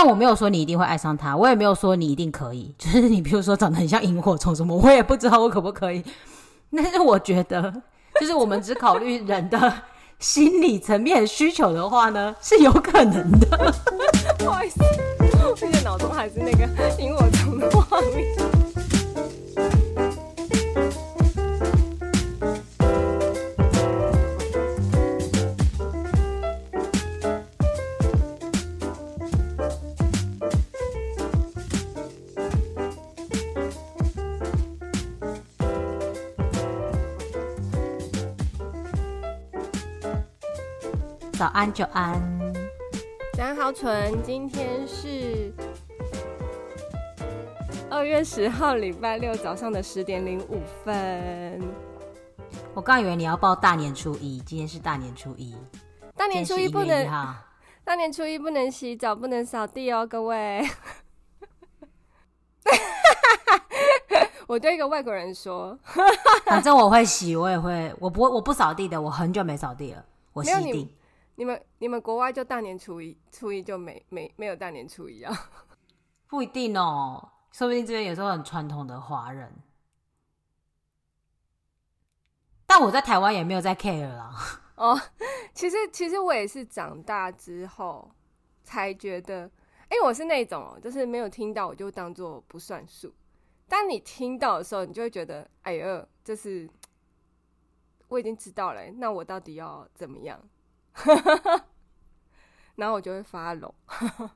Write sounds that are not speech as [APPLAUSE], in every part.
但我没有说你一定会爱上他，我也没有说你一定可以。就是你比如说长得很像萤火虫什么，我也不知道我可不可以。但是我觉得，就是我们只考虑人的心理层面需求的话呢，是有可能的。不好意思，我现在脑中还是那个萤火虫的画面。早安，久安。早安，好蠢。今天是二月十号，礼拜六早上的十点零五分。我刚以为你要报大年初一，今天是大年初一。大年初一不能，大年初一不能洗澡，不能扫地哦，各位。[LAUGHS] 我对一个外国人说，[LAUGHS] 反正我会洗，我也会，我不会，我不扫地的。我很久没扫地了，我洗地。你们你们国外就大年初一，初一就没没没有大年初一啊？[LAUGHS] 不一定哦，说不定这边有时候很传统的华人。但我在台湾也没有在 care 啦。哦，其实其实我也是长大之后才觉得，哎，我是那种就是没有听到我就当做不算数。当你听到的时候，你就会觉得，哎呦，就是我已经知道了，那我到底要怎么样？[LAUGHS] 然后我就会发龙。[LAUGHS]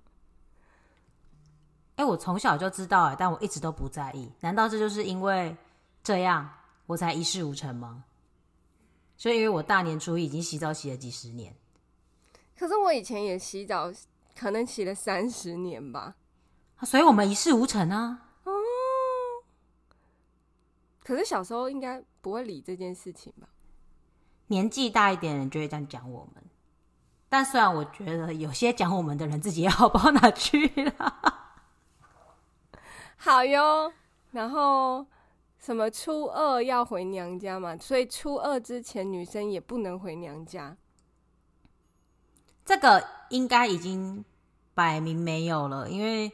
哎，我从小就知道哎，但我一直都不在意。难道这就是因为这样我才一事无成吗？所以，因为我大年初一已经洗澡洗了几十年。可是我以前也洗澡，可能洗了三十年吧。所以我们一事无成啊。哦。可是小时候应该不会理这件事情吧？年纪大一点的人就会这样讲我们。但虽然我觉得有些讲我们的人自己也好不到哪去了。[LAUGHS] 好哟，然后什么初二要回娘家嘛，所以初二之前女生也不能回娘家。这个应该已经摆明没有了，因为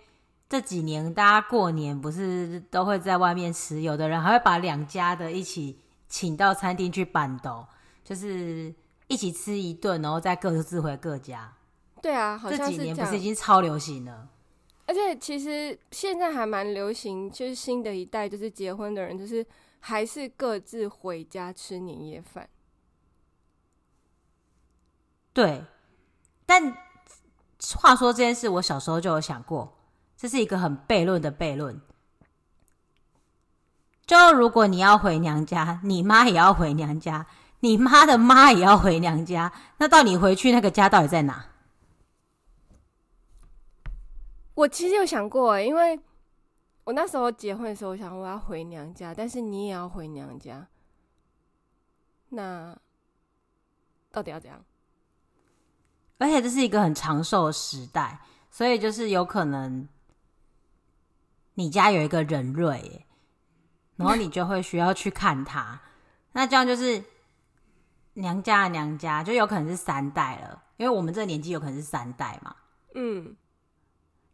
这几年大家过年不是都会在外面吃，有的人还会把两家的一起请到餐厅去办桌，就是。一起吃一顿，然后再各自回各家。对啊，好像是这几年不是已经超流行了？而且其实现在还蛮流行，就是新的一代，就是结婚的人，就是还是各自回家吃年夜饭。对，但话说这件事，我小时候就有想过，这是一个很悖论的悖论。就如果你要回娘家，你妈也要回娘家。你妈的妈也要回娘家，那到你回去那个家到底在哪？我其实有想过，因为我那时候结婚的时候，我想我要回娘家，但是你也要回娘家，那到底要怎样？而且这是一个很长寿的时代，所以就是有可能你家有一个人瑞，然后你就会需要去看他，那这样就是。娘家的娘家就有可能是三代了，因为我们这个年纪有可能是三代嘛。嗯，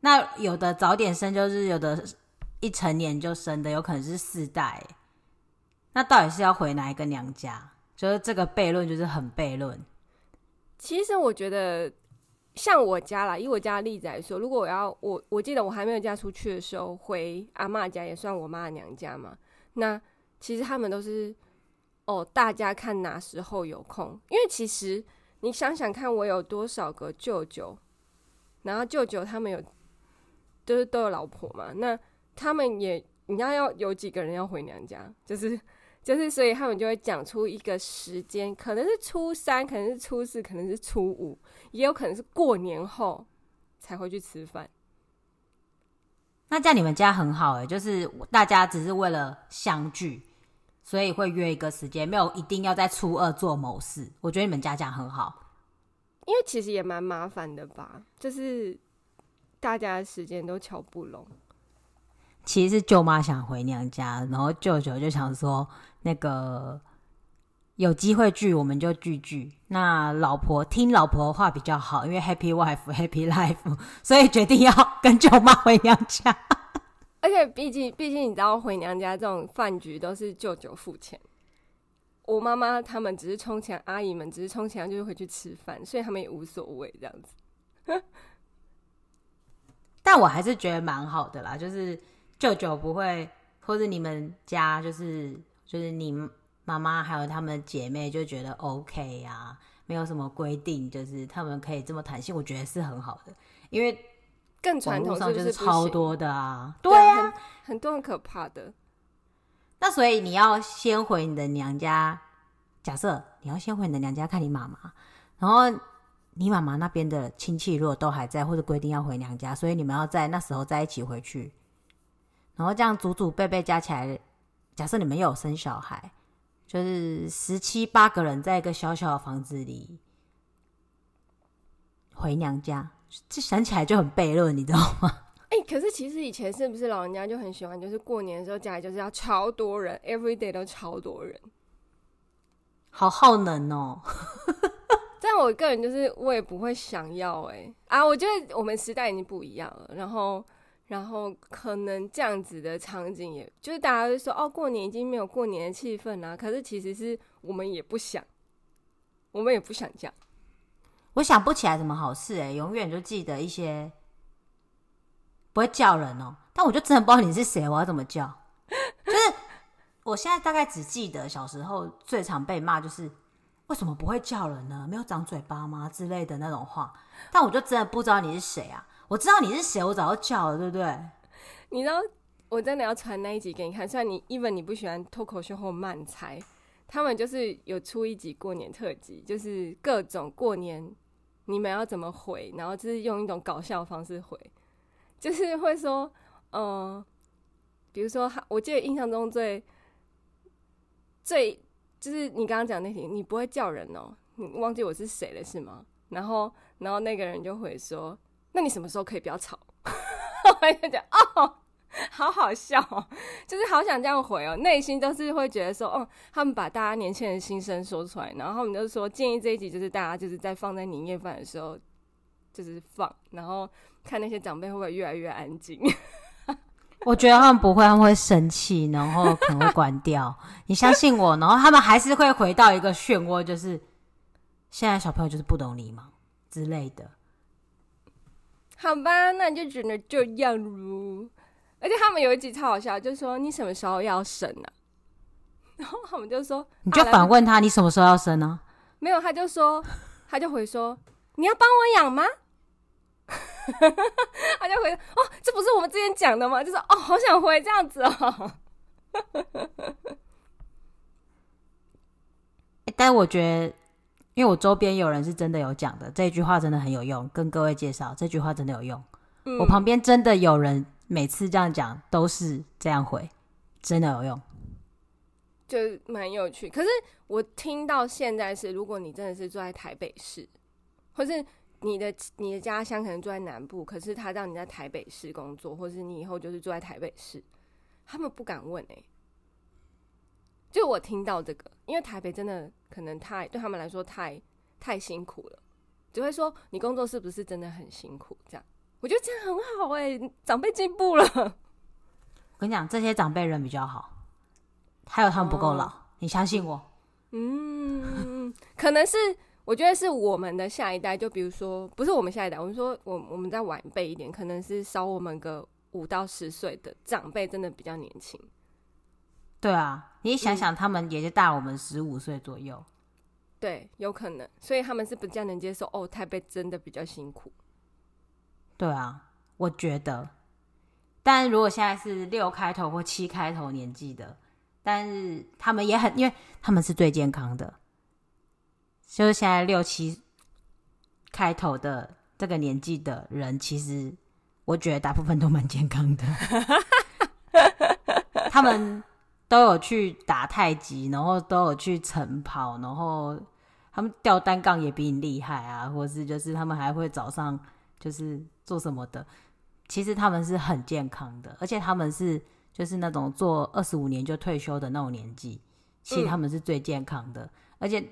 那有的早点生，就是有的一成年就生的，有可能是四代。那到底是要回哪一个娘家？就是这个悖论，就是很悖论。其实我觉得，像我家啦，以我家的例子来说，如果我要我，我记得我还没有嫁出去的时候，回阿嬷家也算我妈的娘家嘛。那其实他们都是。哦，大家看哪时候有空，因为其实你想想看，我有多少个舅舅，然后舅舅他们有，就是都有老婆嘛，那他们也你要要有几个人要回娘家，就是就是，所以他们就会讲出一个时间，可能是初三，可能是初四，可能是初五，也有可能是过年后才会去吃饭。那在你们家很好欸，就是大家只是为了相聚。所以会约一个时间，没有一定要在初二做某事。我觉得你们家这样很好，因为其实也蛮麻烦的吧，就是大家的时间都瞧不拢。其实是舅妈想回娘家，然后舅舅就想说，那个有机会聚我们就聚聚。那老婆听老婆的话比较好，因为 Happy Wife Happy Life，所以决定要跟舅妈回娘家。而且毕竟毕竟你知道回娘家这种饭局都是舅舅付钱，我妈妈他们只是充钱，阿姨们只是充钱就是回去吃饭，所以他们也无所谓这样子。[LAUGHS] 但我还是觉得蛮好的啦，就是舅舅不会，或者你们家就是就是你妈妈还有他们姐妹就觉得 OK 呀、啊，没有什么规定，就是他们可以这么弹性，我觉得是很好的，因为更传统上就是超多的啊，对啊，很，多很可怕的。那所以你要先回你的娘家，假设你要先回你的娘家看你妈妈，然后。你妈妈那边的亲戚如果都还在，或者规定要回娘家，所以你们要在那时候在一起回去，然后这样祖祖辈辈加起来，假设你们又有生小孩，就是十七八个人在一个小小的房子里回娘家，这想起来就很悖论，你知道吗？[LAUGHS] 哎、欸，可是其实以前是不是老人家就很喜欢，就是过年的时候家里就是要超多人，every day 都超多人，好耗能哦。[LAUGHS] 但我个人就是我也不会想要哎、欸、啊，我觉得我们时代已经不一样了，然后然后可能这样子的场景也，也就是大家都说哦，过年已经没有过年的气氛啦。可是其实是我们也不想，我们也不想这样。我想不起来什么好事哎、永远就记得一些不会叫人哦、但我就真的不知道你是谁，我要怎么叫？就是我现在大概只记得小时候最常被骂就是。为什么不会叫人呢？没有长嘴巴吗？之类的那种话，但我就真的不知道你是谁啊！我知道你是谁，我早就叫了，对不对？你知道，我真的要传那一集给你看。虽然你，even 你不喜欢脱口秀或漫才，他们就是有出一集过年特辑，就是各种过年你们要怎么回，然后就是用一种搞笑的方式回，就是会说，嗯、比如说，我记得印象中最最。就是你刚刚讲那题，你不会叫人哦、你忘记我是谁了是吗？然后，然后那个人就会说：“那你什么时候可以不要吵？” [LAUGHS] 我就讲：“哦，好好笑就是好想这样回哦、喔，内心都是会觉得说，哦，他们把大家年轻人心声说出来，然后我们就说建议这一集就是大家就是在放在年夜饭的时候就是放，然后看那些长辈会不会越来越安静。[LAUGHS] ”我觉得他们不会，他们会生气，然后可能会关掉。你相信我，然后他们还是会回到一个漩涡，就是现在小朋友就是不懂礼貌之类的。好吧，那你就只能这样咯。而且他们有一集超好笑，就说你什么时候要生呢、啊？[LAUGHS] 然后他们就说，你就反问他，你什么时候要生呢、啊？没有，他就说，他就回说，你要帮我养吗？[LAUGHS] 他就回哦，这不是我们之前讲的吗？就是哦，好想回这样子哦。[LAUGHS] 但我觉得，因为我周边有人是真的有讲的，这句话真的很有用，跟各位介绍这句话真的有用。嗯、我旁边真的有人每次这样讲都是这样回，真的有用，就蛮有趣。可是我听到现在是，如果你真的是住在台北市，或是。你的你的家乡可能住在南部，可是他让你在台北市工作，或是你以后就是住在台北市，他们不敢问哎、就我听到这个，因为台北真的可能太对他们来说太太辛苦了，只会说你工作是不是真的很辛苦？这样，我觉得这样很好哎、欸，长辈进步了。我跟你讲，这些长辈人比较好，还有他们不够老，哦、你相信我。嗯，可能是。我觉得是我们的下一代，就比如说，不是我们下一代，我们说我我们再晚辈一点，可能是少我们个五到十岁的长辈，真的比较年轻。对啊，你想想，他们也就大我们十五岁左右。嗯，对，有可能，所以他们是比较能接受哦，台北真的比较辛苦。对啊，我觉得，但如果现在是六开头或七开头年纪的，但是他们也很，因为他们是最健康的。就是现在六七开头的这个年纪的人，其实我觉得大部分都蛮健康的。[LAUGHS] 他们都有去打太极，然后都有去晨跑，然后他们吊单杠也比你厉害啊，或是就是他们还会早上就是做什么的。其实他们是很健康的，而且他们是就是那种做二十五年就退休的那种年纪，其实他们是最健康的。而且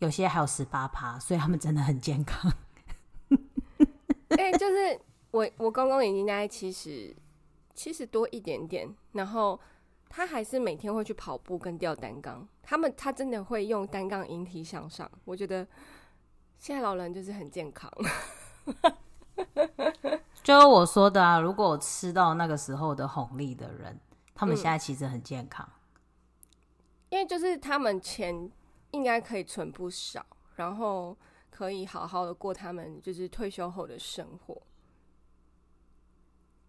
有些还有十八趴，所以他们真的很健康。[LAUGHS] 哎、欸，就是我我公公已经大概七十七十多一点点，然后他还是每天会去跑步跟吊单杠。他们他真的会用单杠引体向上。我觉得现在老人就是很健康。[LAUGHS] [LAUGHS] 就我说的啊，如果我吃到那个时候的红利的人，他们现在其实很健康，嗯、因为就是他们钱应该可以存不少，然后可以好好的过他们就是退休后的生活。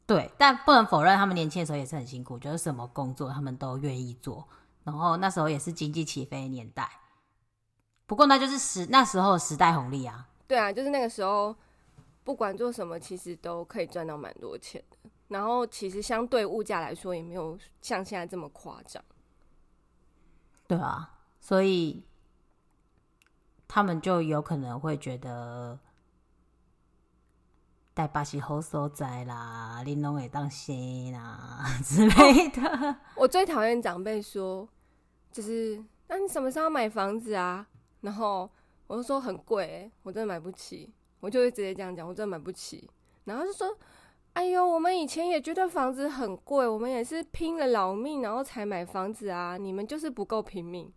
对，但不能否认，他们年轻的时候也是很辛苦，就是什么工作他们都愿意做，然后那时候也是经济起飞的年代。不过那就是时那时候时代红利啊。对啊，就是那个时候。不管做什么，其实都可以赚到蛮多钱的。然后，其实相对物价来说，也没有像现在这么夸张。对啊，所以他们就有可能会觉得带把戏好所在啦，玲珑也当心啦 [LAUGHS] 之类的。哦，我最讨厌长辈说，就是那你什么时候要买房子啊？然后我就说很贵欸，我真的买不起。我就会直接这样讲，我真的买不起。然后就说：“哎呦，我们以前也觉得房子很贵，我们也是拼了老命，然后才买房子啊。你们就是不够拼命。”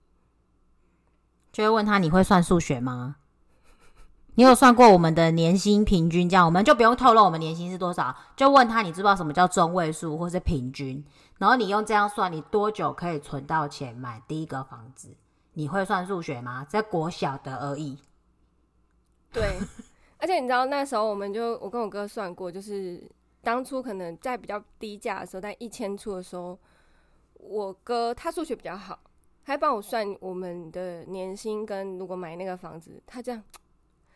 就会问他：“你会算数学吗？你有算过我们的年薪平均？这样我们就不用透露我们年薪是多少。就问他：你知不知道什么叫中位数或是平均？然后你用这样算，你多久可以存到钱买第一个房子？你会算数学吗？在国小的而已。”对。而且你知道那时候，我们就我跟我哥算过，就是当初可能在比较低价的时候，在一千出的时候，我哥他数学比较好，还帮我算我们的年薪跟如果买那个房子，他这样，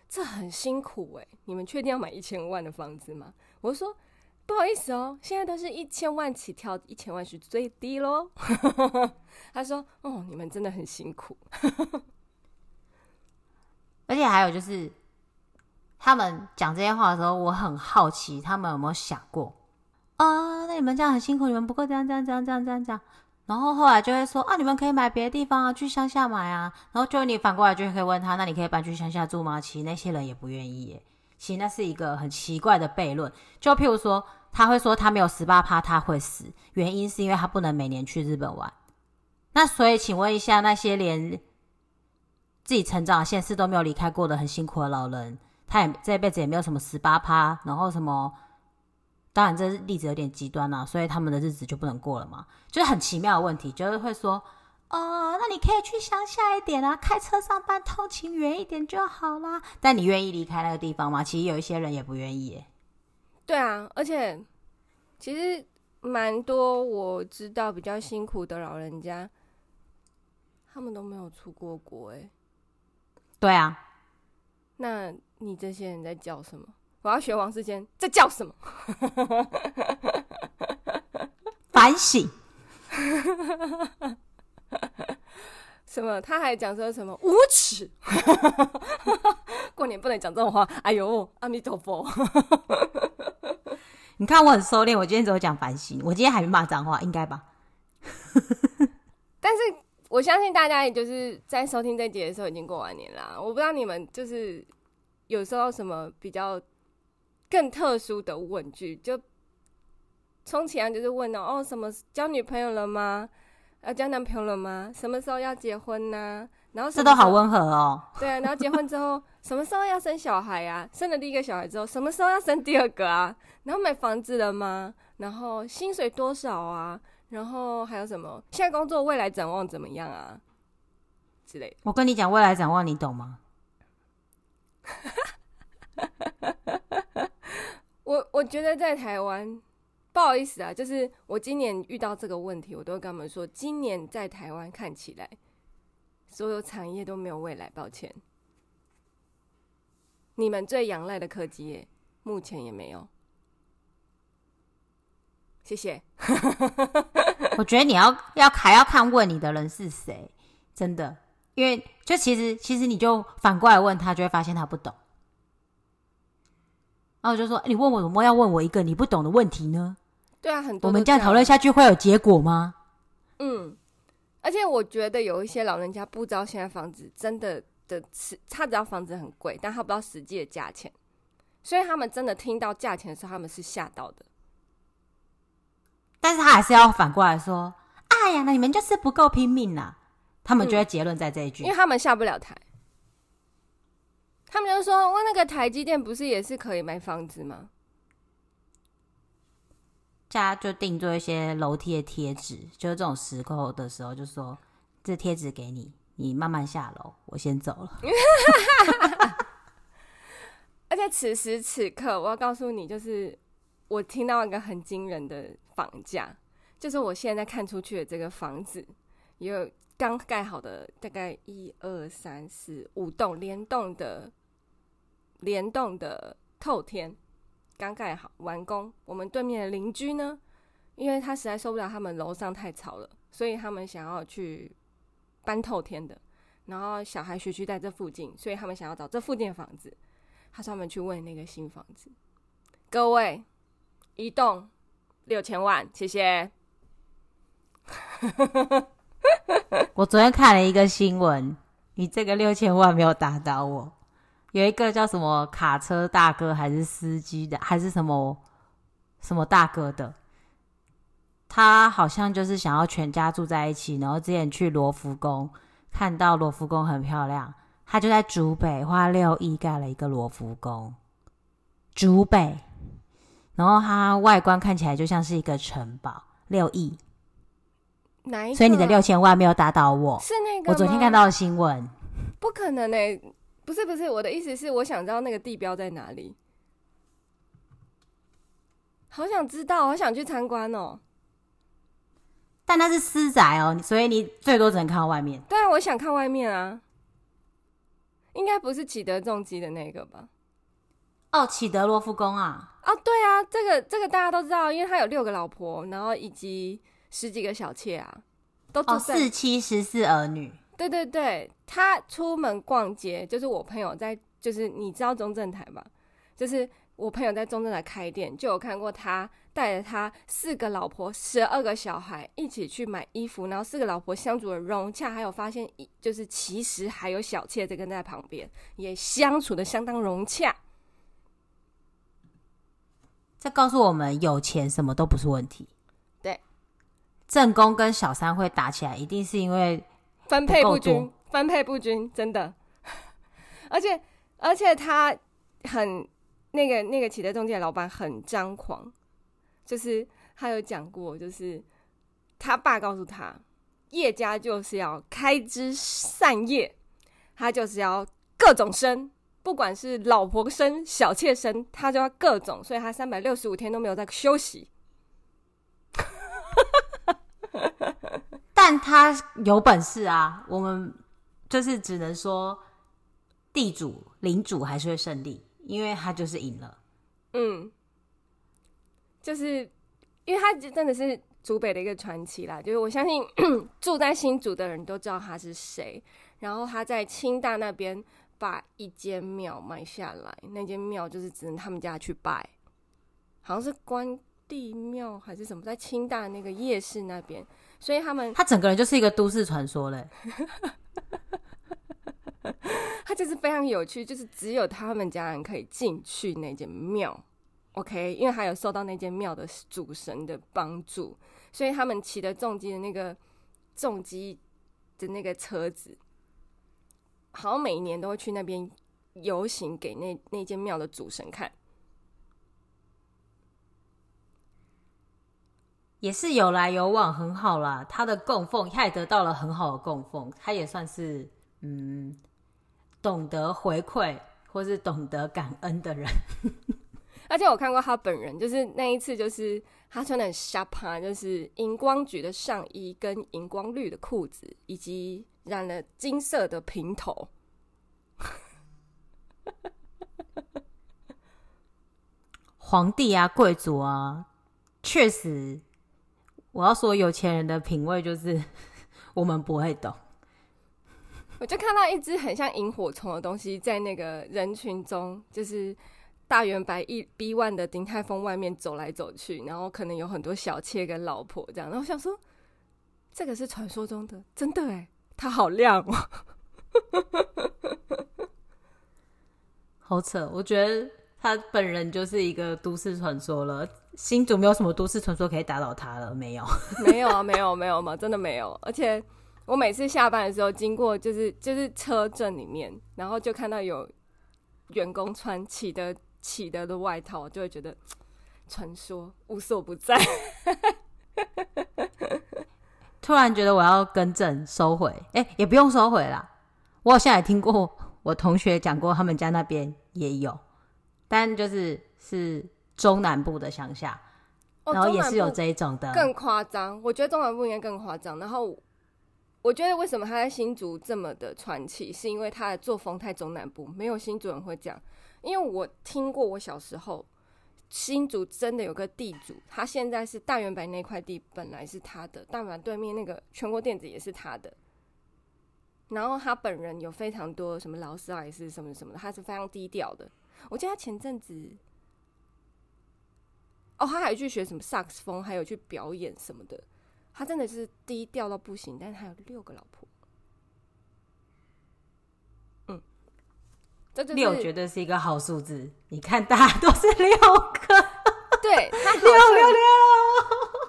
这很辛苦哎，你们确定要买一千万的房子吗？我说不好意思哦，现在都是一千万起跳，一千万是最低喽。[LAUGHS] 他说哦，你们真的很辛苦，[LAUGHS] 而且还有就是。他们讲这些话的时候，我很好奇，他们有没有想过啊？那你们这样很辛苦，你们不够这样这样这样这样这样这样。然后后来就会说啊，你们可以买别的地方啊，去乡下买啊。然后就你反过来就可以问他，那你可以搬去乡下住吗？其实那些人也不愿意耶。其实那是一个很奇怪的悖论。就譬如说，他会说他没有十八趴他会死，原因是因为他不能每年去日本玩。那所以请问一下，那些连自己成长的县市都没有离开过的很辛苦的老人。他也这辈子也没有什么十八趴，然后什么，当然这例子有点极端啦，所以他们的日子就不能过了嘛，就是很奇妙的问题，就是会说，哦，那你可以去乡下一点啊，开车上班通勤远一点就好啦。但你愿意离开那个地方吗？其实有一些人也不愿意耶。对啊，而且其实蛮多我知道比较辛苦的老人家，他们都没有出过国哎。对啊，那。你这些人在叫什么？我要学王世坚在叫什么？[LAUGHS] 反省。什么？他还讲说什么无耻？[LAUGHS] 过年不能讲这种话。哎呦，阿弥陀佛！[LAUGHS] 你看我很收敛，我今天只有讲反省。我今天还没骂脏话，应该吧？但是我相信大家也就是在收听这集的时候已经过完年啦。我不知道你们就是。有收到什么比较更特殊的问句，就充其量就是问哦，哦，什么交女朋友了吗？要交男朋友了吗？什么时候要结婚呢、啊？然后这都好温和哦。[LAUGHS] 对啊，然后结婚之后什么时候要生小孩啊？生了第一个小孩之后，什么时候要生第二个啊？然后买房子了吗？然后薪水多少啊？然后还有什么？现在工作未来展望怎么样啊？之类的。我跟你讲未来展望，你懂吗？[LAUGHS] 我我觉得在台湾，不好意思啊，就是我今年遇到这个问题，我都会跟他们说，今年在台湾看起来，所有产业都没有未来，抱歉。你们最仰赖的科技业，目前也没有。谢谢。[LAUGHS] 我觉得你要要还要看问你的人是谁，真的。因为就其实其实你就反过来问他，就会发现他不懂。然后我就说：“你问我怎么要问我一个你不懂的问题呢？”对啊，很多。我们这样讨论下去会有结果吗？嗯，而且我觉得有一些老人家不知道现在房子真的的，他知道房子很贵，但他不知道实际的价钱，所以他们真的听到价钱的时候，他们是吓到的。但是他还是要反过来说：“哎呀，那你们就是不够拼命呐！”他们就会结论在这一句，嗯，因为他们下不了台。他们就说：“问那个台积电不是也是可以买房子吗？”家就定做一些楼梯的贴纸，就是这种时候的时候，就说这贴纸给你，你慢慢下楼，我先走了。[LAUGHS] 而且此时此刻，我要告诉你，就是我听到一个很惊人的房价，就是我现在看出去的这个房子，也有刚盖好的，大概一二三四五栋联动的联动的透天。刚盖好完工，我们对面的邻居呢，因为他实在受不了他们楼上太吵了，所以他们想要去搬透天的。然后小孩学区在这附近，所以他们想要找这附近的房子。他专门去问那个新房子，各位，一栋六千万，谢谢。[LAUGHS] 我昨天看了一个新闻，你这个六千万没有打倒我。有一个叫什么卡车大哥，还是司机的，还是什么什么大哥的，他好像就是想要全家住在一起。然后之前去罗浮宫，看到罗浮宫很漂亮，他就在竹北花六亿盖了一个罗浮宫。竹北，然后它外观看起来就像是一个城堡，六亿。哪一个？所以你的六千万没有打倒我，是那个？我昨天看到的新闻，不可能呢、欸。不是不是，我的意思是，我想知道那个地标在哪里，好想知道，好想去参观哦。但那是私宅哦，所以你最多只能看到外面。对啊，我想看外面啊。应该不是启德重机的那个吧？哦，启德罗浮宫啊。哦，对啊，这个这个大家都知道，因为他有六个老婆，然后以及十几个小妾啊，都住四妻十四儿女。对对对，他出门逛街，就是我朋友在，就是你知道中正台吧？就是我朋友在中正台开店，就有看过他带着他四个老婆、十二个小孩一起去买衣服，然后四个老婆相处的融洽，还有发现，就是其实还有小妾在跟在旁边，也相处的相当融洽。这告诉我们，有钱什么都不是问题。对，正宫跟小三会打起来，一定是因为。分配不均，分配不均，真的。[LAUGHS] 而且，而且他很那个那个企业中介的老板很张狂，就是他有讲过，就是他爸告诉他，叶家就是要开枝散叶，他就是要各种生，不管是老婆生、小妾生，他就要各种，所以他三百六十五天都没有在休息。但他有本事啊！我们就是只能说，地主领主还是会胜利，因为他就是赢了。嗯，就是因为他真的是竹北的一个传奇啦。就是我相信 [CLEARS THROAT] 住在新竹的人都知道他是谁。然后他在清大那边把一间庙买下来，那间庙就是只能他们家去拜，好像是关帝庙还是什么，在清大那个夜市那边。所以他们，他整个人就是一个都市传说嘞。[LAUGHS] 他就是非常有趣，就是只有他们家人可以进去那间庙，OK？因为还有受到那间庙的主神的帮助，所以他们骑的重机的那个重机的那个车子，好像每一年都会去那边游行，给那那间庙的主神看。也是有来有往，很好啦。他的供奉，他也得到了很好的供奉，他也算是嗯，懂得回馈或是懂得感恩的人。而且我看过他本人，就是那一次，就是他穿的很瞎趴，就是荧光橘的上衣跟荧光绿的裤子，以及染了金色的平头。[LAUGHS] 皇帝啊，贵族啊，确实。我要说，有钱人的品味就是 [LAUGHS] 我们不会懂。[LAUGHS] 我就看到一只很像萤火虫的东西在那个人群中，就是大圆白一 B one 的鼎泰丰外面走来走去，然后可能有很多小妾跟老婆这样。然后我想说，这个是传说中的，真的哎，它好亮哦，[LAUGHS] 好扯！我觉得他本人就是一个都市传说了。新竹没有什么都市传说可以打倒他了，没有，[LAUGHS] 没有啊，没有，没有嘛，真的没有。而且我每次下班的时候经过，就是就是车阵里面，然后就看到有员工穿起的起的的外套，就会觉得 [TSK] 传说无所不在。[LAUGHS] 突然觉得我要更正收回，哎、欸，也不用收回啦。我好像也听过我同学讲过，他们家那边也有，但就是是中南部的乡下，然后也是有这一种的，更夸张。我觉得中南部应该更夸张。然后我觉得为什么他在新竹这么的传奇，是因为他的作风太中南部，没有新竹人会讲。因为我听过，我小时候。新竹真的有个地主，他现在是大圆白那块地本来是他的，大远百对面那个全国电子也是他的。然后他本人有非常多什么劳斯莱斯什么什么的，他是非常低调的。我记得他前阵子，哦，他还去学什么萨克斯风，还有去表演什么的。他真的是低调到不行，但是他有六个老婆。这就是、六绝对是一个好数字，你看大家都是六个，[LAUGHS] 对，他六六六，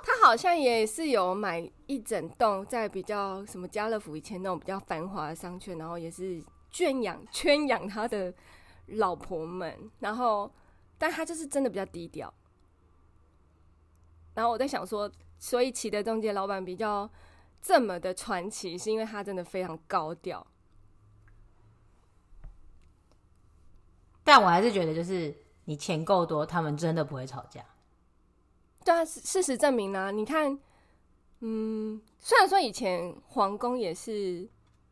他好像也是有买一整栋在比较什么家乐福以前那种比较繁华的商圈，然后也是圈养圈养他的老婆们，然后但他就是真的比较低调。然后我在想说，所以启德中介老板比较这么的传奇，是因为他真的非常高调。但我还是觉得，就是你钱够多，他们真的不会吵架。对啊，事实证明呢、啊，你看，嗯，虽然说以前皇宫也是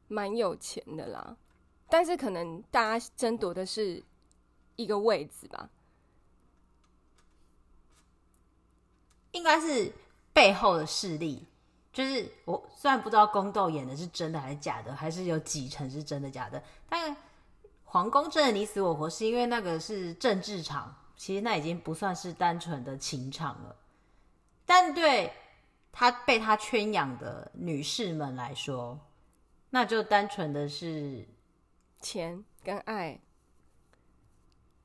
蛮有钱的啦，但是可能大家争夺的是一个位置吧。应该是背后的势力，就是我虽然不知道宫斗演的是真的还是假的，还是有几成是真的假的，但。皇宫真的你死我活，是因为那个是政治场，其实那已经不算是单纯的情场了。但对他被他圈养的女士们来说，那就单纯的是钱跟爱，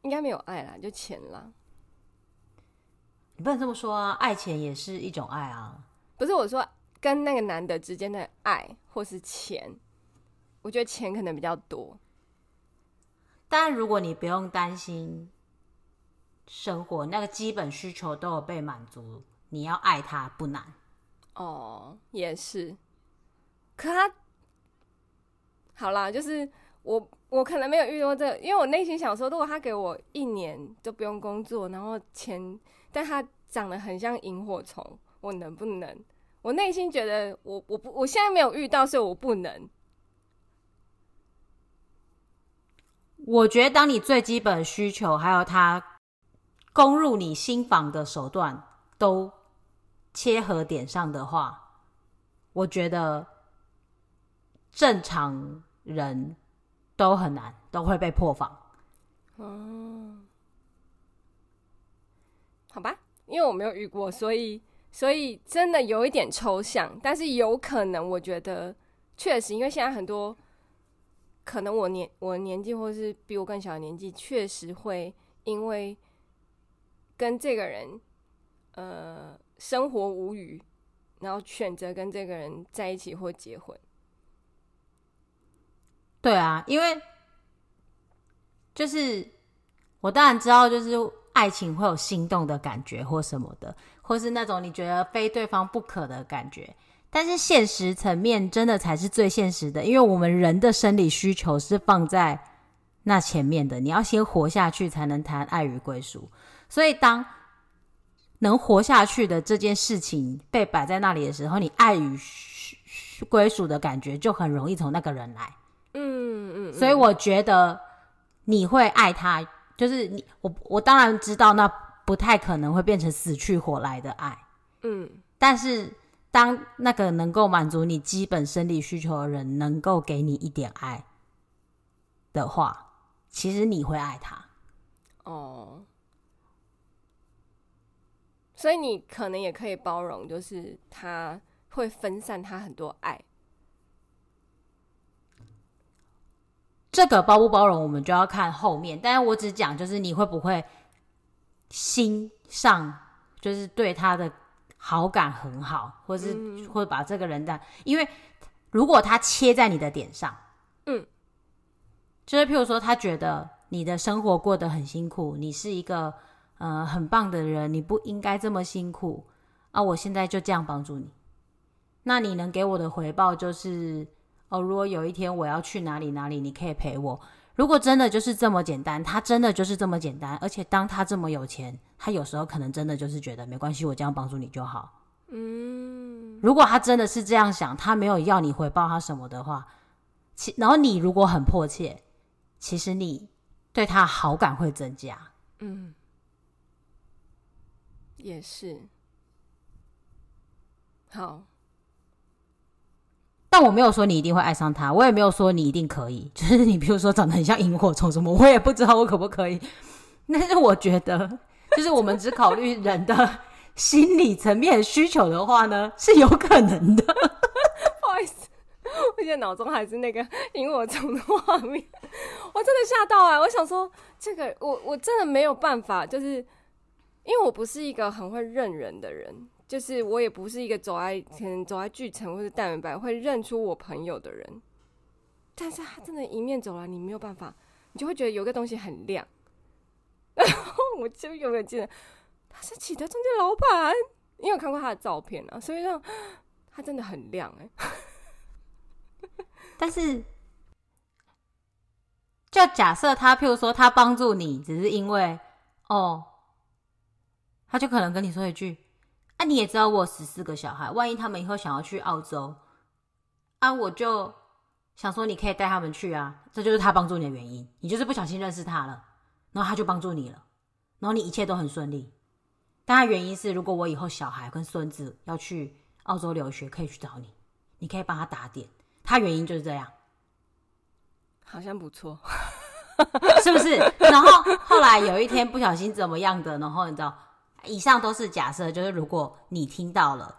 应该没有爱啦，就钱啦。你不能这么说啊，爱钱也是一种爱啊。不是我说跟那个男的之间的爱，或是钱，我觉得钱可能比较多。但如果你不用担心生活，那个基本需求都有被满足，你要爱他不难。哦，也是。可他好啦，就是我我可能没有遇到这个，因为我内心想说，如果他给我一年都不用工作，然后钱，但他长得很像萤火虫，我能不能？我内心觉得我我不我现在没有遇到，所以我不能。我觉得，当你最基本需求，还有他攻入你心房的手段都切合点上的话，我觉得正常人都很难，都会被破防。哦，好吧，因为我没有遇过，所以所以真的有一点抽象，但是有可能，我觉得确实，因为现在很多。可能我年我年纪，或是比我更小的年纪，确实会因为跟这个人呃生活无语，然后选择跟这个人在一起或结婚。对啊，因为就是我当然知道，就是爱情会有心动的感觉或什么的，或是那种你觉得非对方不可的感觉。但是现实层面真的才是最现实的，因为我们人的生理需求是放在那前面的。你要先活下去，才能谈爱与归属。所以，当能活下去的这件事情被摆在那里的时候，你爱与归属的感觉就很容易从那个人来。嗯嗯。所以我觉得你会爱他，就是你我我当然知道那不太可能会变成死去活来的爱。嗯，但是。当那个能够满足你基本生理需求的人能够给你一点爱的话，其实你会爱他。哦，所以你可能也可以包容，就是他会分散他很多爱。这个包不包容，我们就要看后面。但是我只讲，就是你会不会心上就是对他的好感很好，或是会把这个人的，因为如果他切在你的点上，嗯，就是譬如说，他觉得你的生活过得很辛苦，你是一个呃很棒的人，你不应该这么辛苦啊！我现在就这样帮助你，那你能给我的回报就是。哦，如果有一天我要去哪里哪里，你可以陪我。如果真的就是这么简单，他真的就是这么简单，而且当他这么有钱，他有时候可能真的就是觉得没关系，我这样帮助你就好。嗯，如果他真的是这样想，他没有要你回报他什么的话，其然后你如果很迫切，其实你对他好感会增加。嗯，也是。好。但我没有说你一定会爱上他，我也没有说你一定可以。就是你比如说长得很像萤火虫什么，我也不知道我可不可以。[LAUGHS] 但是我觉得，就是我们只考虑人的心理层面需求的话呢，是有可能的。[LAUGHS] 不好意思，我现在脑中还是那个萤火虫的画面，我真的吓到啊！我想说，这个我我真的没有办法，就是因为我不是一个很会认人的人。就是我也不是一个走在可能走在巨城或者大远百会认出我朋友的人，但是他真的迎面走来，你没有办法，你就会觉得有个东西很亮。然 [LAUGHS] 后我就永远记得他是启德中介老板，因为我看过他的照片啊，所以让他真的很亮哎、[LAUGHS] 但是，就假设他，譬如说他帮助你，只是因为哦，他就可能跟你说一句。啊，你也知道我有十四个小孩，万一他们以后想要去澳洲，啊，我就想说你可以带他们去啊，这就是他帮助你的原因。你就是不小心认识他了，然后他就帮助你了，然后你一切都很顺利。但他原因是，如果我以后小孩跟孙子要去澳洲留学，可以去找你，你可以帮他打点。他原因就是这样，好像不错，[LAUGHS] 是不是？然后后来有一天不小心怎么样的，然后你知道。以上都是假设，就是如果你听到了，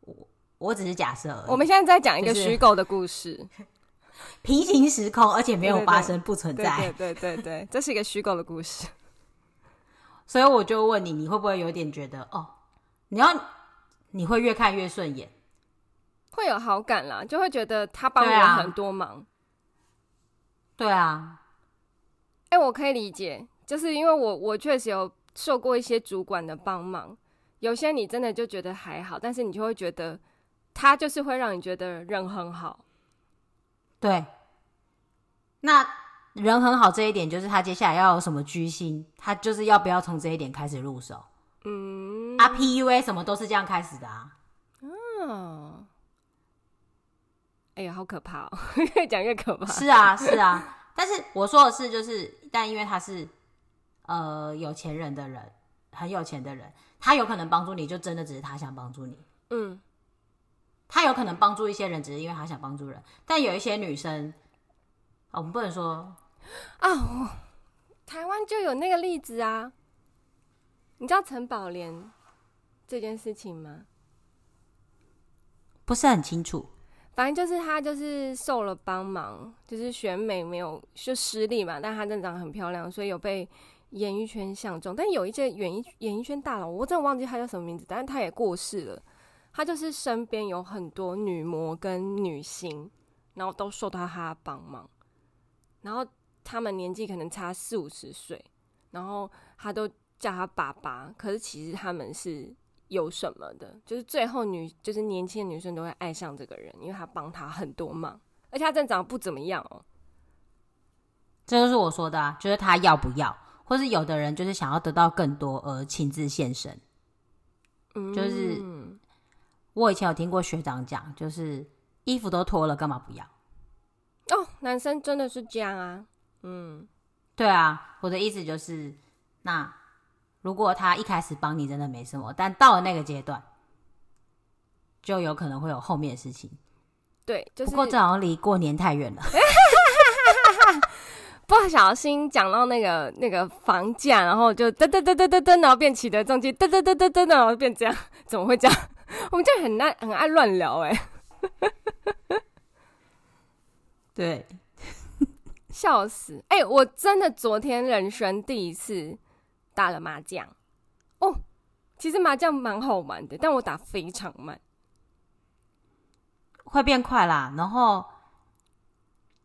我我只是假设。我们现在在讲一个虚构的故事，就是、平行时空，而且没有发生，不存在。对对对对，这是一个虚构的故事。[LAUGHS] 所以我就问你，你会不会有点觉得哦？你要你会越看越顺眼，会有好感啦，就会觉得他帮我很多忙。对啊，哎、欸，我可以理解，就是因为我我确实有。受过一些主管的帮忙，有些你真的就觉得还好，但是你就会觉得他就是会让你觉得人很好。对，那人很好这一点，就是他接下来要有什么居心，他就是要不要从这一点开始入手？嗯，啊，PUA 什么都是这样开始的啊。嗯，哎呀，好可怕哦，[LAUGHS] 越讲越可怕。是啊，是啊，但是我说的是，就是但因为他是。呃，有钱人的人，很有钱的人，他有可能帮助你，就真的只是他想帮助你。嗯，他有可能帮助一些人，只是因为他想帮助人。但有一些女生，哦，我们不能说啊，台湾就有那个例子啊。你知道陈宝莲这件事情吗？不是很清楚。反正就是他，就是受了帮忙，就是选美没有就失利嘛，但他真的长得很漂亮，所以有被。演艺圈相中，但有一些演艺演艺圈大佬，我真的忘记他叫什么名字，但是他也过世了。他就是身边有很多女模跟女星，然后都受到他的帮忙，然后他们年纪可能差四五十岁，然后他都叫他爸爸，可是其实他们是有什么的，就是最后女就是年轻的女生都会爱上这个人，因为他帮他很多忙，而且他真的长得不怎么样哦。这就是我说的啊，就是他要不要。或是有的人就是想要得到更多而亲自献身，嗯，就是我以前有听过学长讲，就是衣服都脱了，干嘛不要？哦，男生真的是这样啊，嗯，对啊，我的意思就是，那如果他一开始帮你真的没什么，但到了那个阶段，就有可能会有后面的事情。对，就是，不过这好像离过年太远了。[LAUGHS] 不小心讲到那个那个房价，然后就噔噔噔噔噔噔，然后变启德中介，噔噔噔噔噔，然后变这样，怎么会这样？[LAUGHS] 我们这很爱很爱乱聊哎、欸，对，[LAUGHS] 笑死！哎、欸，我真的昨天人生第一次打了麻将哦。其实麻将蛮好玩的，但我打非常慢，会变快啦。然后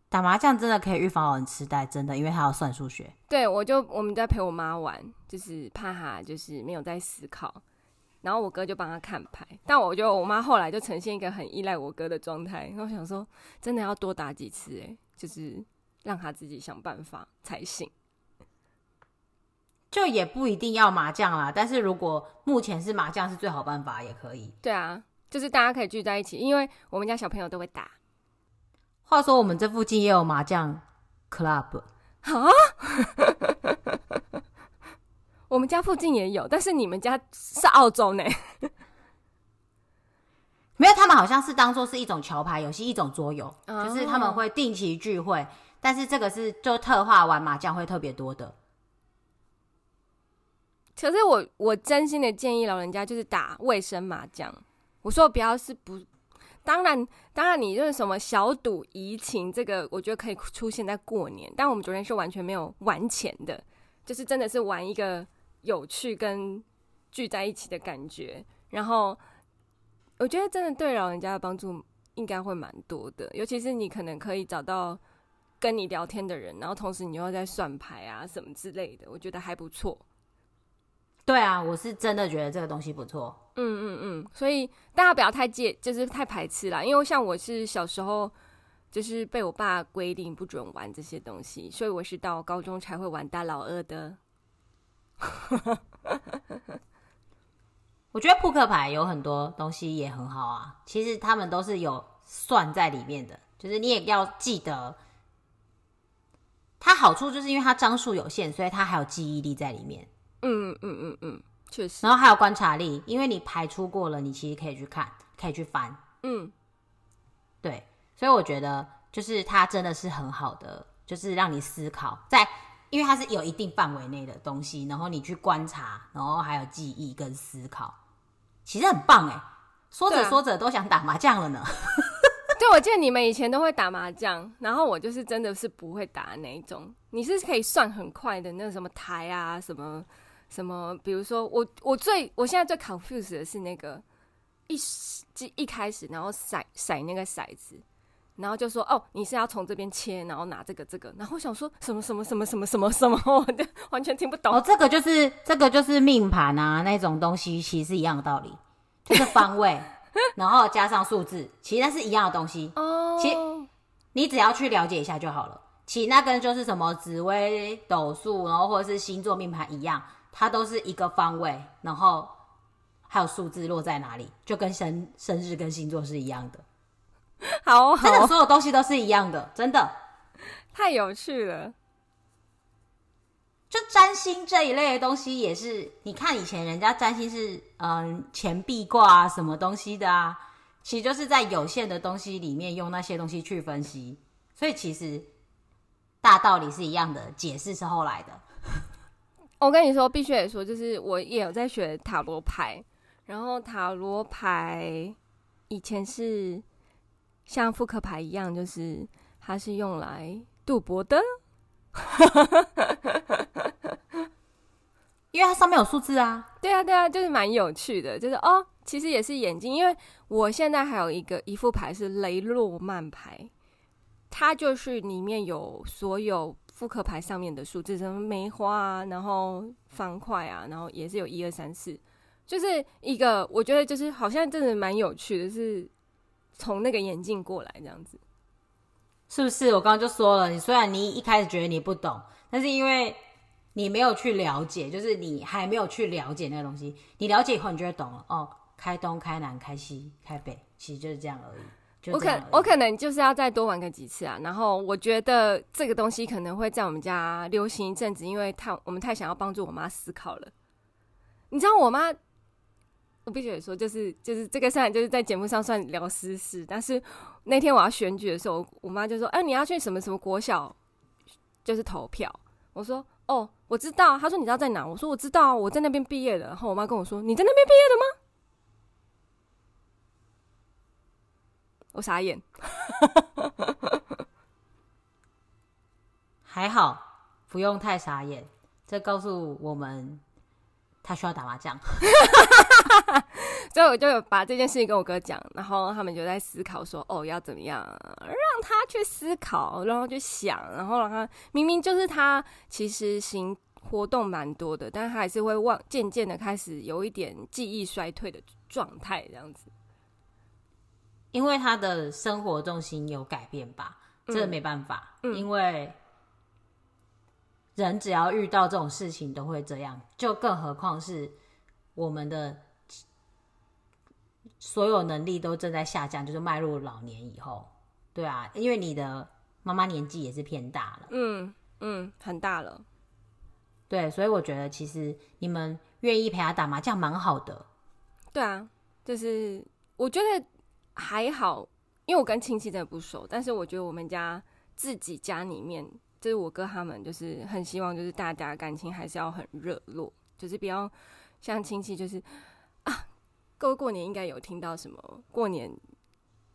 打麻将真的可以预防老人痴呆，真的，因为他要算数学。对，我就我们在陪我妈玩，就是怕她就是没有在思考，然后我哥就帮他看牌。但我觉得我妈后来就呈现一个很依赖我哥的状态。然后我想说，真的要多打几次，哎，就是让他自己想办法才行。就也不一定要麻将啦，但是如果目前是麻将是最好办法，也可以。对啊，就是大家可以聚在一起，因为我们家小朋友都会打。话说我们这附近也有麻将 club 啊，我们家附近也有，但是你们家是澳洲呢？[LAUGHS] 没有，他们好像是当做是一种桥牌游戏，一种桌游，哦，就是他们会定期聚会，但是这个是就特化玩麻将会特别多的。可是我我真心的建议老人家就是打卫生麻将。我说不要是不，当然当然你就是什么小赌怡情，这个我觉得可以出现在过年。但我们昨天是完全没有玩钱的，就是真的是玩一个有趣跟聚在一起的感觉。然后我觉得真的对老人家的帮助应该会蛮多的，尤其是你可能可以找到跟你聊天的人，然后同时你又在算牌啊什么之类的，我觉得还不错。对啊，我是真的觉得这个东西不错。嗯嗯嗯，所以大家不要太介，就是太排斥啦。因为像我是小时候，就是被我爸规定不准玩这些东西，所以我是到高中才会玩大老二的。[LAUGHS] 我觉得扑克牌有很多东西也很好啊，其实他们都是有算在里面的，就是你也要记得。它好处就是因为它张数有限，所以它还有记忆力在里面。嗯嗯嗯嗯，确实。然后还有观察力，因为你排出过了，你其实可以去看，可以去翻。嗯，对，所以我觉得就是它真的是很好的，就是让你思考，在因为它是有一定范围内的东西，然后你去观察，然后还有记忆跟思考，其实很棒哎。说着说着都想打麻将了呢。[LAUGHS] 对，我记得你们以前都会打麻将，然后我就是真的是不会打那一种。你是可以算很快的那什么台啊什么。什么？比如说，我我最我现在最 confused 的是那个一一开始，然后骰骰那个骰子，然后就说哦，你是要从这边切，然后拿这个这个，然后我想说什么什么什么什么什么什么，我就完全听不懂。哦，这个就是这个就是命盘啊，那种东西其实是一样的道理，就是方位，然后加上数字，其实那是一样的东西。哦，其实你只要去了解一下就好了。其实那跟就是什么紫微斗数，然后或者是星座命盘一样。它都是一个方位，然后还有数字落在哪里，就跟生生日跟星座是一样的。[LAUGHS] 好，好，真的所有东西都是一样的，真的太有趣了。就占星这一类的东西也是，你看以前人家占星是嗯钱币卦啊什么东西的啊，其实就是在有限的东西里面用那些东西去分析，所以其实大道理是一样的，解释是后来的。[LAUGHS] 我跟你说，必须得说，就是我也有在学塔罗牌，然后塔罗牌以前是像扑克牌一样，就是它是用来赌博的，[LAUGHS] 因为它上面有数字啊。对啊，对啊，就是蛮有趣的，就是哦，其实也是眼睛，因为我现在还有一个一副牌是雷诺曼牌，它就是里面有所有。扑克牌上面的数字，什么梅花啊，然后方块啊，然后也是有一二三四，就是一个我觉得就是好像真的蛮有趣的，是从那个眼镜过来这样子，是不是？我刚刚就说了，你虽然你一开始觉得你不懂，但是因为你没有去了解，就是你还没有去了解那个东西，你了解以后你就会懂了。哦，开东、开南、开西、开北，其实就是这样而已。我可我可能就是要再多玩个几次啊，然后我觉得这个东西可能会在我们家流行一阵子，因为太我们太想要帮助我妈思考了。你知道我妈，我必须得说，就是就是这个算就是在节目上算聊私事，但是那天我要选举的时候，我妈就说：“哎、你要去什么什么国小，就是投票。”我说：“哦，我知道。”她说：“你知道在哪？”我说：“我知道，我在那边毕业的。”然后我妈跟我说：“你在那边毕业的吗？”我傻眼。[LAUGHS] 还好，不用太傻眼。这告诉我们，他需要打麻将。[LAUGHS] 所以我就有把这件事情跟我哥讲，然后他们就在思考说：“哦，要怎么样让他去思考，然后去想，然后让他明明就是他其实行活动蛮多的，但他还是会忘，渐渐的开始有一点记忆衰退的状态，这样子。因为他的生活重心有改变吧？这个没办法，嗯，因为人只要遇到这种事情都会这样，就更何况是我们的。”所有能力都正在下降，就是迈入老年以后，对啊，因为你的妈妈年纪也是偏大了，嗯嗯，很大了，对，所以我觉得其实你们愿意陪他打麻将蛮好的，对啊，就是我觉得还好，因为我跟亲戚真的不熟，但是我觉得我们家自己家里面，就是我哥他们，就是很希望就是大家感情还是要很热络，就是不要像亲戚就是。各位过年应该有听到什么过年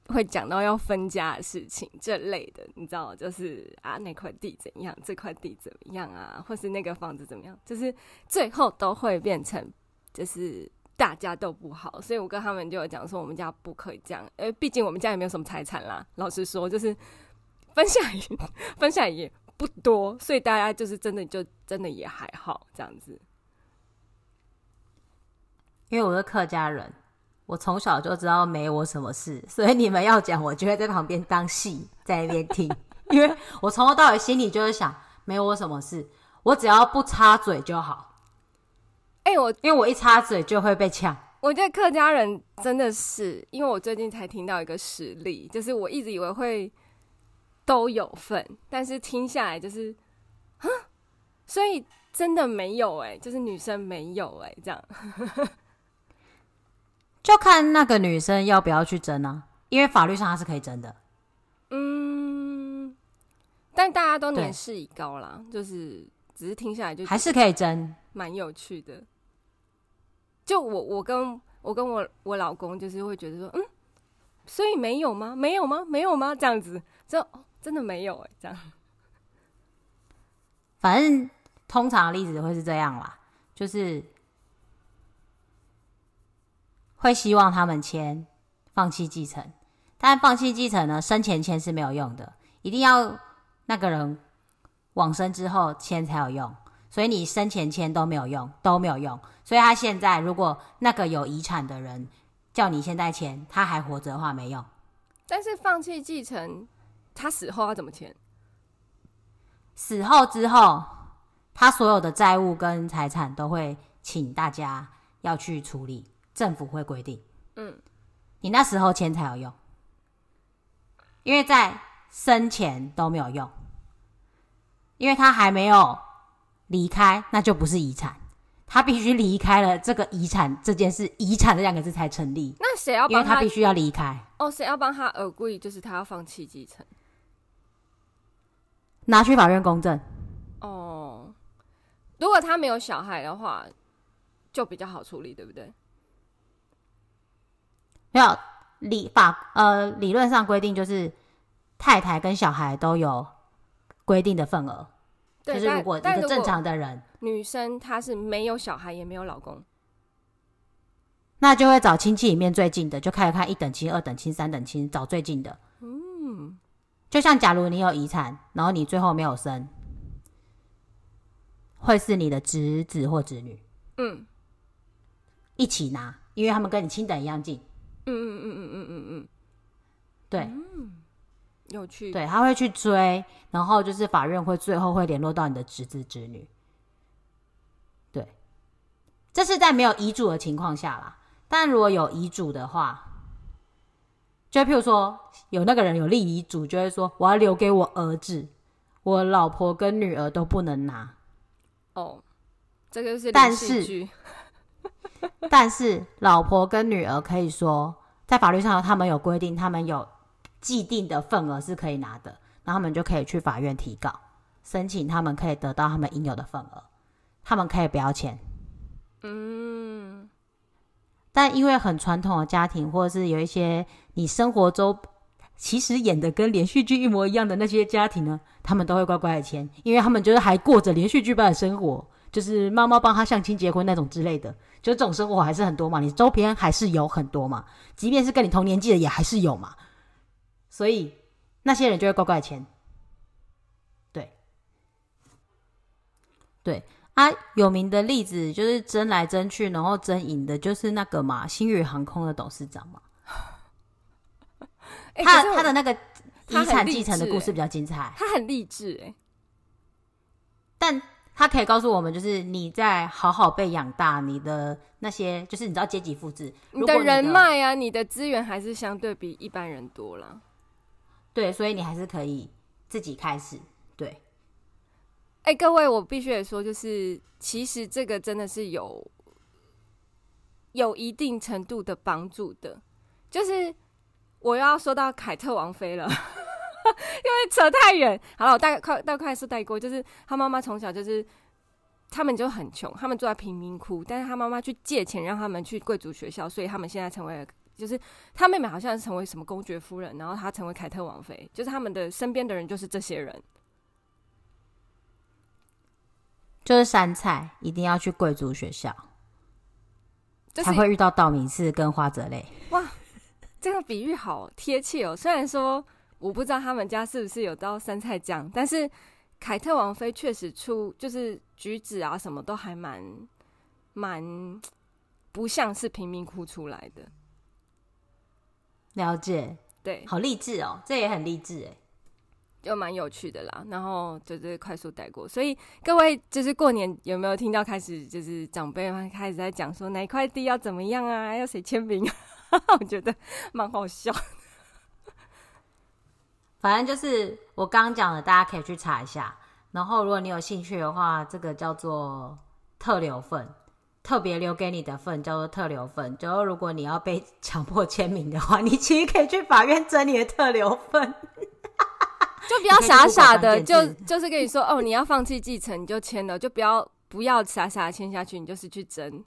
会讲到要分家的事情这类的，你知道，就是啊那块地怎样，这块地怎么样啊，或是那个房子怎么样，就是最后都会变成就是大家都不好，所以我跟他们就有讲说，我们家不可以这样，呃，毕竟我们家也没有什么财产啦，老实说，就是 [LAUGHS] 分下也 [LAUGHS] 分下也不多，所以大家就是真的就真的也还好这样子。因为我是客家人，我从小就知道没我什么事，所以你们要讲，我就会在旁边当戏在那边听。[LAUGHS] 因为我从头到尾心里就是想，没我什么事，我只要不插嘴就好。哎、欸，我因为我一插嘴就会被呛。我觉得客家人真的是，因为我最近才听到一个实例，就是我一直以为会都有份，但是听下来就是，所以真的没有哎、欸，就是女生没有哎、欸，这样。就看那个女生要不要去争啊，因为法律上她是可以争的。嗯，但大家都年事已高啦，就是只是听下来就还是可以争，蛮有趣的。就我我跟我跟我我老公就是会觉得说，嗯，所以没有吗？没有吗？没有吗？这样子，就、哦、真的没有哎、欸，这样。反正通常的例子会是这样啦，就是。会希望他们签放弃继承，但放弃继承呢，生前签是没有用的，一定要那个人往生之后签才有用。所以你生前签都没有用，都没有用。所以他现在如果那个有遗产的人叫你现在签，他还活着的话没用。但是放弃继承，他死后要怎么签？死后之后，他所有的债务跟财产都会请大家要去处理。政府会规定，嗯，你那时候签才有用，因为在生前都没有用，因为他还没有离开，那就不是遗产，他必须离开了这个遗产这件事，遗产这两个字才成立。那谁要帮他？因为他必须要离开。哦，谁要帮他 agree？就是他要放弃继承，拿去法院公证。哦，如果他没有小孩的话，就比较好处理，对不对？没有理法，呃，理论上规定就是太太跟小孩都有规定的份额。对，就是如果一个正常的人，女生她是没有小孩也没有老公，那就会找亲戚里面最近的，就开始看一等亲、二等亲、三等亲，找最近的。嗯，就像假如你有遗产，然后你最后没有生，会是你的侄子或侄女，嗯，一起拿，因为他们跟你亲等一样近。嗯嗯嗯嗯嗯嗯嗯，对，嗯，有趣，对，他会去追，然后就是法院会最后会联络到你的侄子侄女，对，这是在没有遗嘱的情况下啦。但如果有遗嘱的话，就譬如说有那个人有立遗嘱，就会说我要留给我儿子，我老婆跟女儿都不能拿。哦，这个是，但是。[LAUGHS] 但是，老婆跟女儿可以说，在法律上他们有规定，他们有既定的份额是可以拿的，然后他们就可以去法院提告，申请他们可以得到他们应有的份额，他们可以不要钱。嗯，但因为很传统的家庭，或者是有一些你生活中其实演的跟连续剧一模一样的那些家庭呢，他们都会乖乖的签，因为他们就是还过着连续剧般的生活，就是妈妈帮他相亲结婚那种之类的，就这种生活还是很多嘛，你周边还是有很多嘛，即便是跟你同年纪的也还是有嘛，所以那些人就会乖乖的签。对，对。啊，有名的例子就是争来争去，然后争赢的就是那个嘛，星宇航空的董事长嘛。欸、[LAUGHS] 他他的那个遗产继承的故事比较精彩，他很励志哎，但他可以告诉我们，就是你在好好被养大，你的那些就是你知道阶级复制，你的人脉啊，你的资源还是相对比一般人多了，对，所以你还是可以自己开始，对。哎、欸，各位，我必须得说，就是其实这个真的是有有一定程度的帮助的，就是。我又要说到凯特王妃了，因 [LAUGHS] 为扯太远。好了，我大概快大概是带过，就是他妈妈从小就是他们就很穷，他们住在贫民窟，但是他妈妈去借钱让他们去贵族学校，所以他们现在成为了，就是他妹妹好像是成为什么公爵夫人，然后他成为凯特王妃，就是他们的身边的人就是这些人，就是山菜一定要去贵族学校，就是、才会遇到道明寺跟花泽类。哇！这个比喻好贴切哦！虽然说我不知道他们家是不是有到酸菜酱，但是凯特王妃确实出就是举止啊，什么都还蛮蛮不像是贫民窟出来的。了解，对，好励志哦，这也很励志哎，就蛮有趣的啦。然后就是快速带过，所以各位就是过年有没有听到开始就是长辈们开始在讲说哪块地要怎么样啊，要谁签名啊？[LAUGHS] 我觉得蛮好笑，反正就是我刚刚讲的，大家可以去查一下。然后，如果你有兴趣的话，这个叫做特留份，特别留给你的份叫做特留份。就如果你要被强迫签名的话，你其实可以去法院争你的特留份，[LAUGHS] 就不要傻傻的，就就是跟你说哦，你要放弃继承，你就签了，就不要不要傻傻的签下去，你就是去争。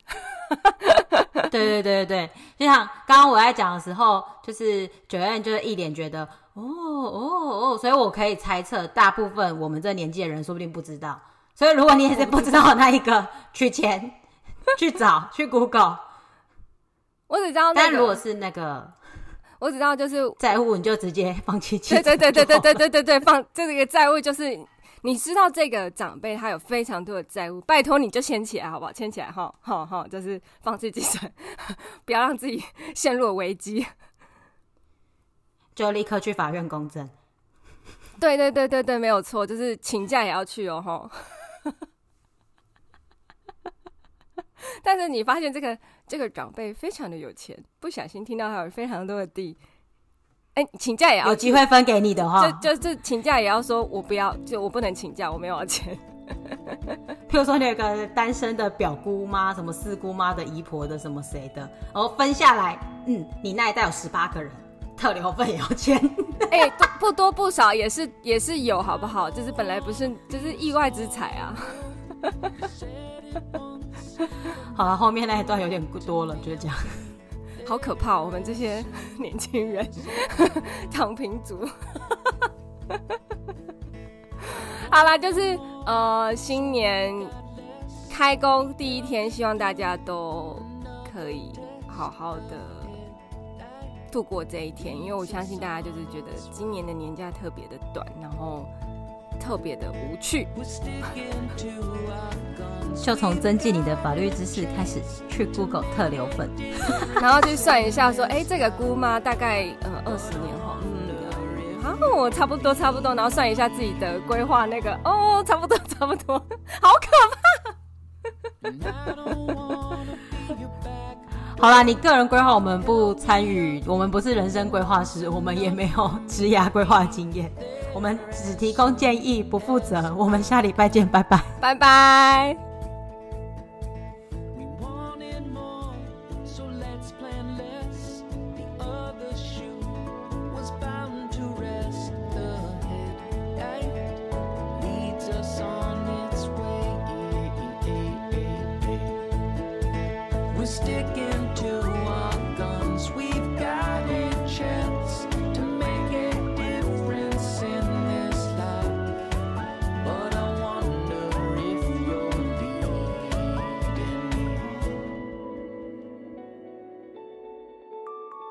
对对对对对，就像刚刚我在讲的时候，就是九燕就是一脸觉得哦哦哦，所以我可以猜测，大部分我们这年纪的人说不定不知道。所以如果你也是不知道那一个，[LAUGHS] 去钱去找 [LAUGHS] 去 Google，我只知道、那如果是那个，[LAUGHS] 我只知道就是债务，你就直接放弃。对对对对对对对对对，放这个债务就是。你知道这个长辈他有非常多的债务，拜托你就签起来好不好？签起来哈，好好就是放弃继承，不要让自己陷入了危机，就立刻去法院公证。对对对对对，没有错，就是请假也要去哦哈。[LAUGHS] 但是你发现这个这个长辈非常的有钱，不小心听到他有非常多的地。哎、欸，请假也要有机会分给你的话，就就就请假也要说，我不要，就我不能请假，我没有钱。[LAUGHS] 譬如说，那个单身的表姑妈、什么四姑妈的姨婆的什么谁的，然后分下来，嗯，你那一代有十八个人，特留份也要签。[LAUGHS] 哎、欸，不多不少，也是也是有，好不好？就是本来不是，就是意外之财啊。[LAUGHS] 好了，后面那一段有点多了，就是这样。好可怕！我们这些年轻人，躺平族。[LAUGHS] 好啦，就是呃，新年开工第一天，希望大家都可以好好的度过这一天，因为我相信大家就是觉得今年的年假特别的短，然后。特别的无趣，[LAUGHS] 就从增进你的法律知识开始，去 Google 特留粉，[LAUGHS] 然后去算一下，说，哎、欸，这个姑妈大概呃二十年后，嗯，好，我差不多差不多，然后算一下自己的规划，那个哦，差不多差不多，[LAUGHS] 好可怕。好啦，你个人规划我们不参与，我们不是人生规划师，我们也没有 [LAUGHS] 职涯规划经验。我们只提供建议，不负责。我们下礼拜见，拜拜，拜拜。